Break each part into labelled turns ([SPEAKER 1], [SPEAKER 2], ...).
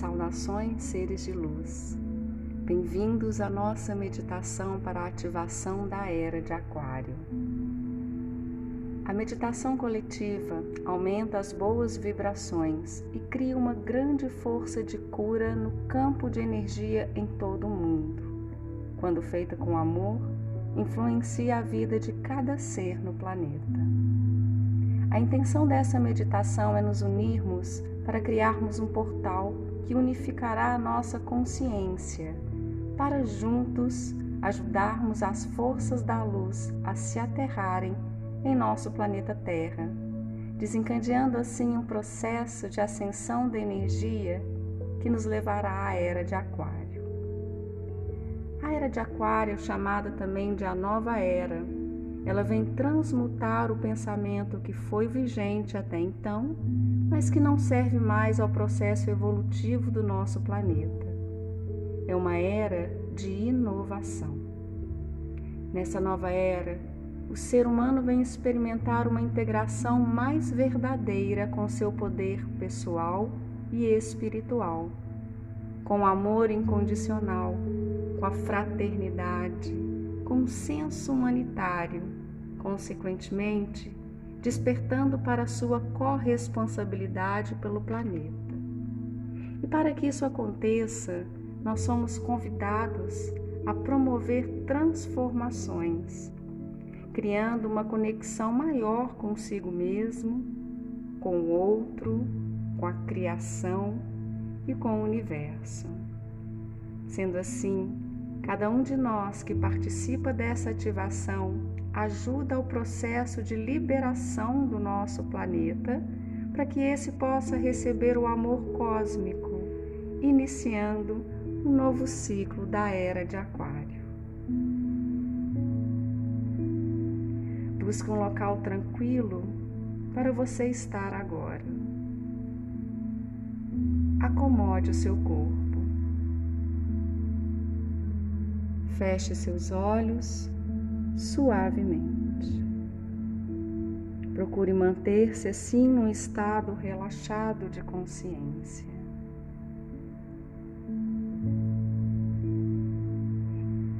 [SPEAKER 1] Saudações, seres de luz. Bem-vindos à nossa meditação para a ativação da era de Aquário. A meditação coletiva aumenta as boas vibrações e cria uma grande força de cura no campo de energia em todo o mundo. Quando feita com amor, influencia a vida de cada ser no planeta. A intenção dessa meditação é nos unirmos para criarmos um portal que unificará a nossa consciência, para juntos ajudarmos as forças da luz a se aterrarem em nosso planeta Terra, desencadeando assim um processo de ascensão da energia que nos levará à era de Aquário. A era de Aquário, chamada também de a nova era, ela vem transmutar o pensamento que foi vigente até então, mas que não serve mais ao processo evolutivo do nosso planeta. É uma era de inovação. Nessa nova era, o ser humano vem experimentar uma integração mais verdadeira com seu poder pessoal e espiritual, com amor incondicional, com a fraternidade, com o senso humanitário, consequentemente, despertando para sua corresponsabilidade pelo planeta. E para que isso aconteça, nós somos convidados a promover transformações, criando uma conexão maior consigo mesmo, com o outro, com a criação e com o universo. Sendo assim, cada um de nós que participa dessa ativação ajuda ao processo de liberação do nosso planeta para que esse possa receber o amor cósmico, iniciando um novo ciclo da era de Aquário. Busque um local tranquilo para você estar agora. Acomode o seu corpo. Feche seus olhos suavemente. Procure manter-se assim num estado relaxado de consciência.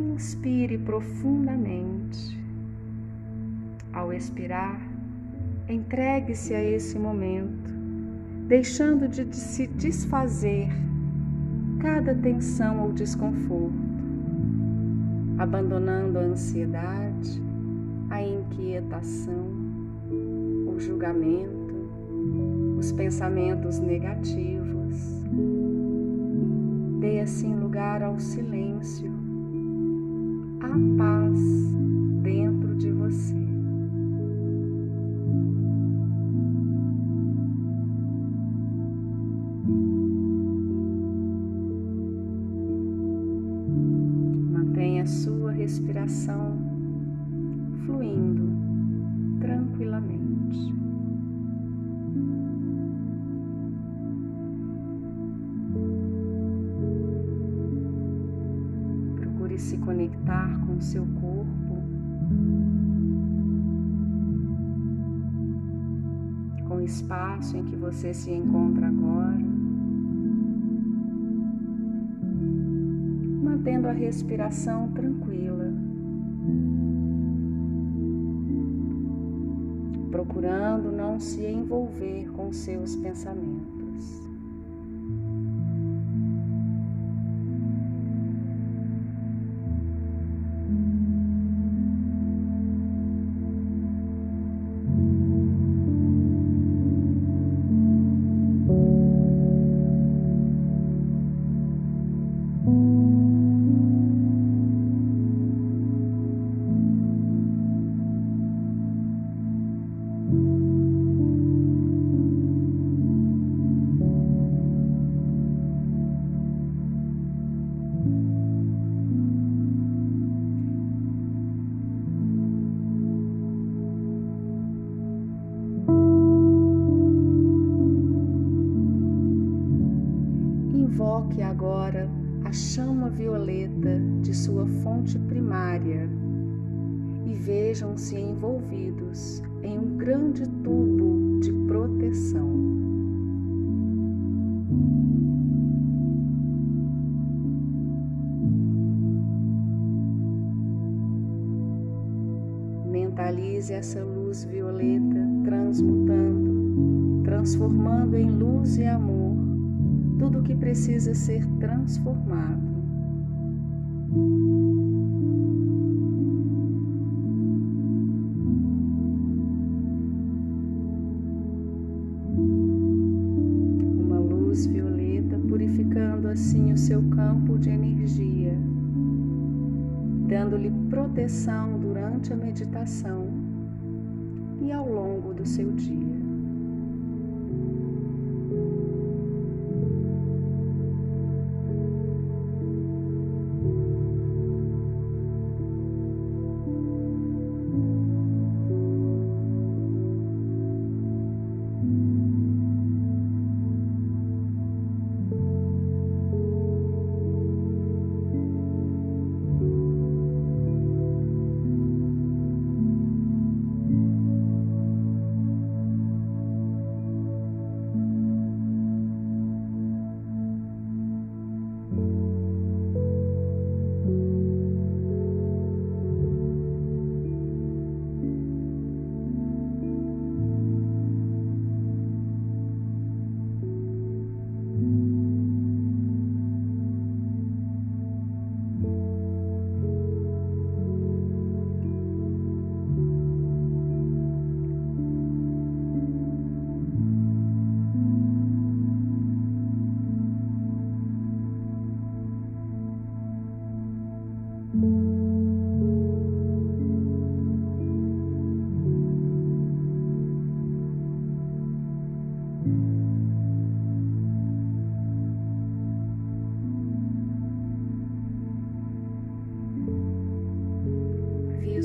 [SPEAKER 1] Inspire profundamente ao expirar, entregue-se a esse momento, deixando de se desfazer cada tensão ou desconforto, abandonando a ansiedade, a inquietação, o julgamento, os pensamentos negativos. Dê assim lugar ao silêncio, à paz respiração fluindo tranquilamente. Procure se conectar com o seu corpo, com o espaço em que você se encontra agora. mantendo a respiração tranquila, procurando não se envolver com seus pensamentos. viram-se envolvidos em um grande tubo de proteção. Mentalize essa luz violeta transmutando, transformando em luz e amor tudo o que precisa ser transformado. Durante a meditação e ao longo do seu dia.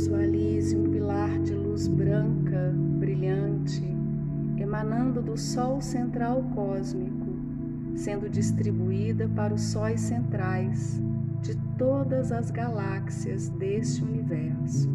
[SPEAKER 1] Visualize um pilar de luz branca, brilhante, emanando do Sol central cósmico, sendo distribuída para os sóis centrais de todas as galáxias deste universo.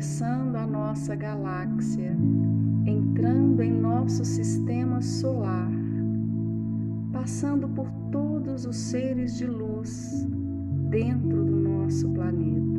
[SPEAKER 1] Atravessando a nossa galáxia, entrando em nosso sistema solar, passando por todos os seres de luz dentro do nosso planeta.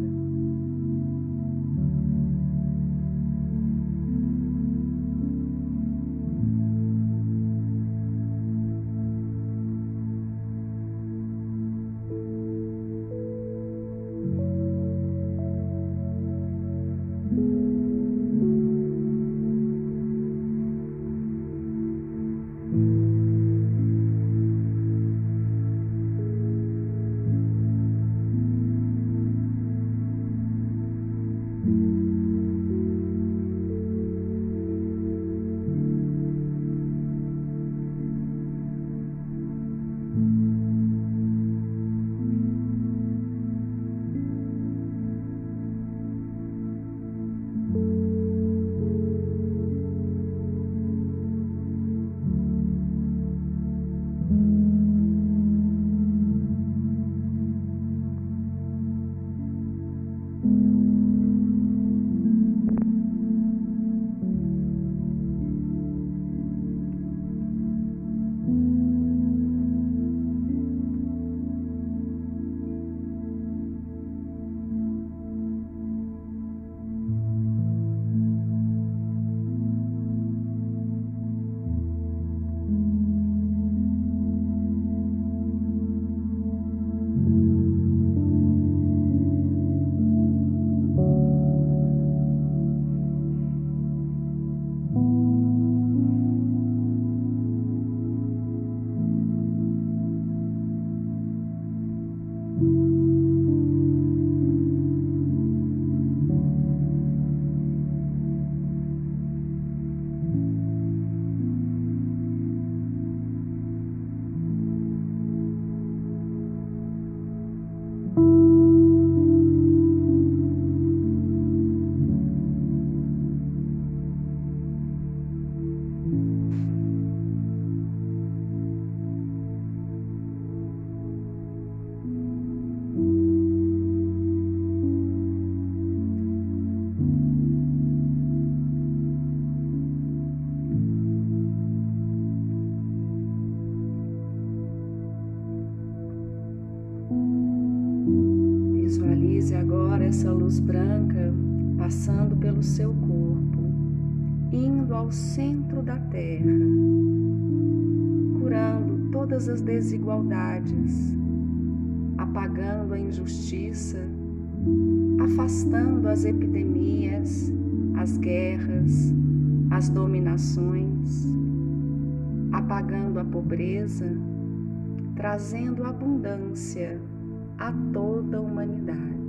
[SPEAKER 1] Desigualdades, apagando a injustiça, afastando as epidemias, as guerras, as dominações, apagando a pobreza, trazendo abundância a toda a humanidade.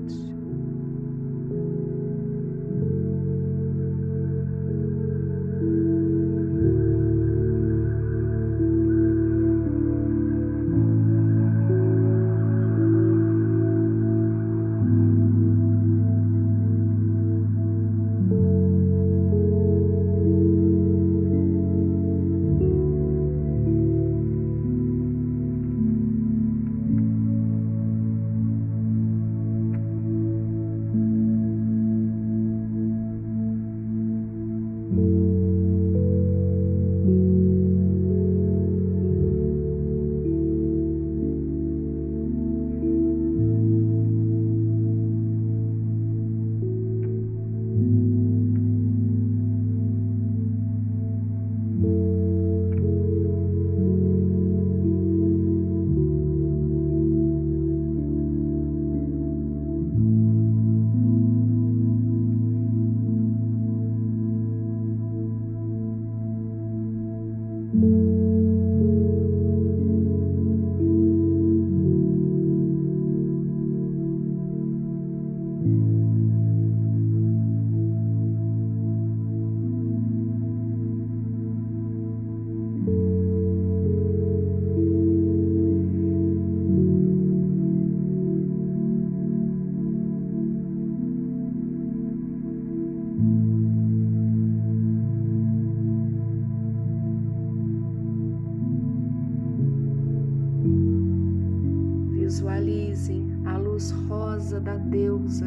[SPEAKER 1] Luz rosa da deusa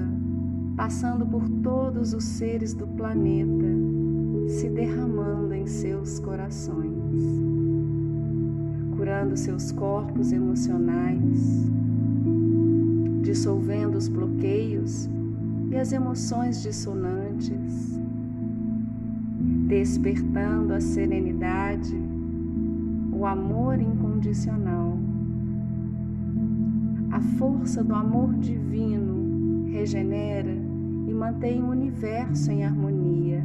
[SPEAKER 1] passando por todos os seres do planeta, se derramando em seus corações, curando seus corpos emocionais, dissolvendo os bloqueios e as emoções dissonantes, despertando a serenidade, o amor incondicional a força do amor divino regenera e mantém o universo em harmonia,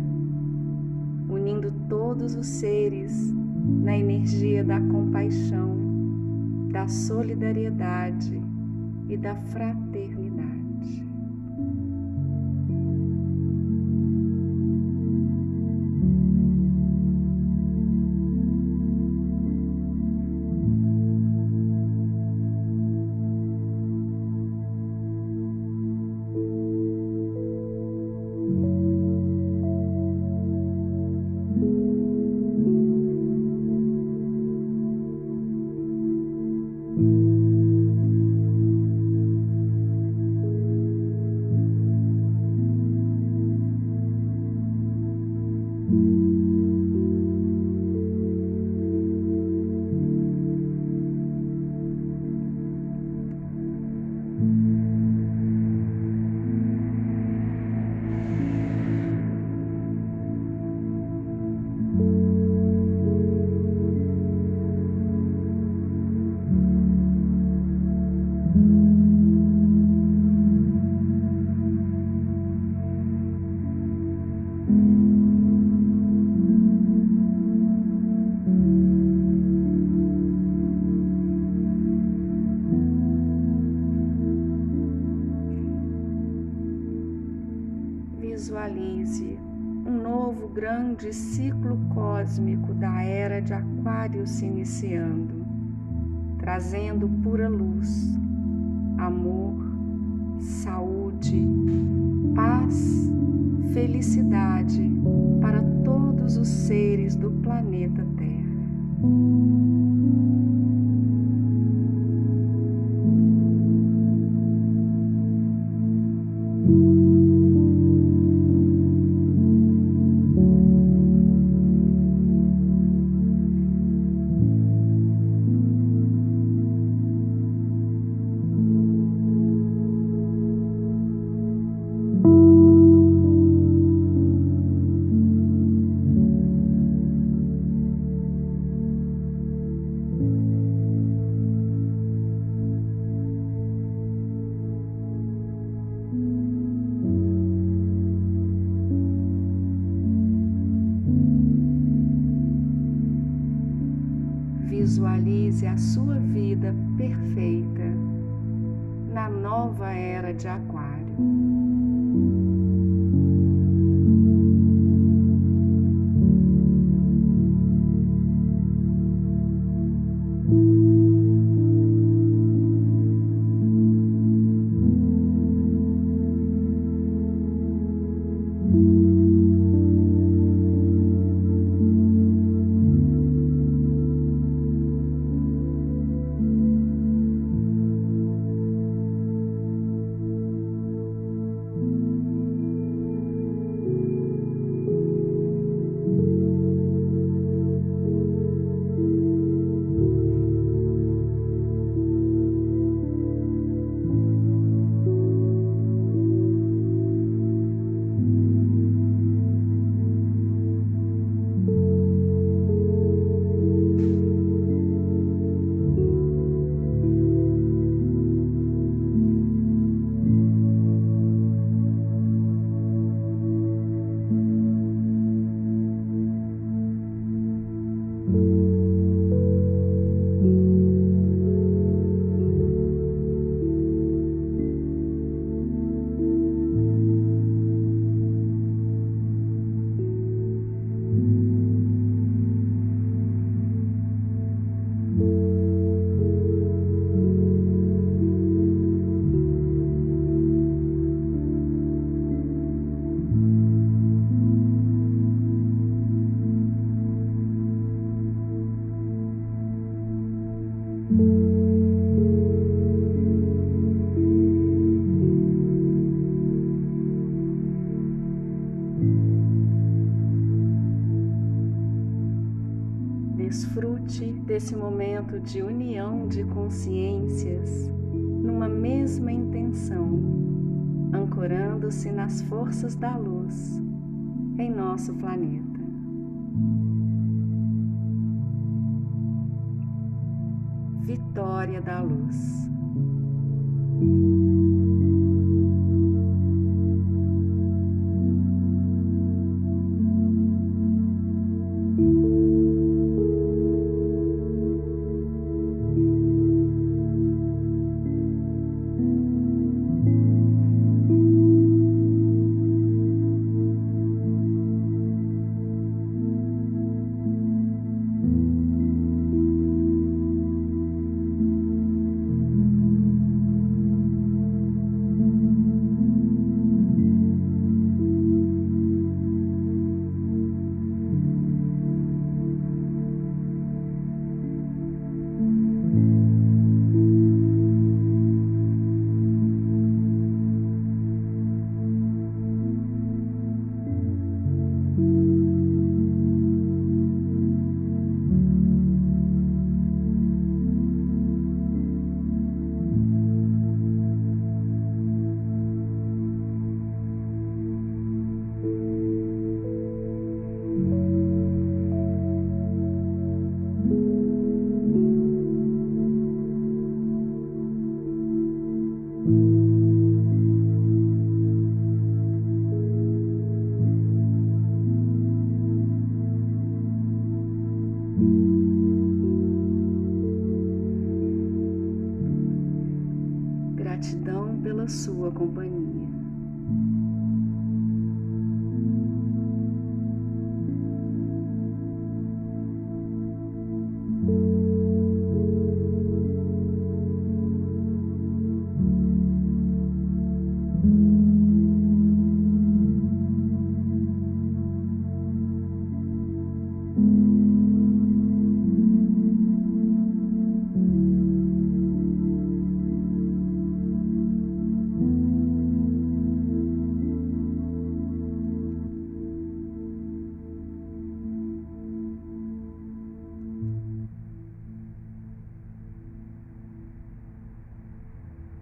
[SPEAKER 1] unindo todos os seres na energia da compaixão, da solidariedade e da fraternidade. Grande ciclo cósmico da era de Aquário se iniciando, trazendo pura luz, amor, saúde, paz, felicidade para todos os seres do planeta Terra. Vida perfeita na nova era de Aquário. Desfrute desse momento de união de consciências numa mesma intenção, ancorando-se nas forças da luz em nosso planeta. Vitória da Luz.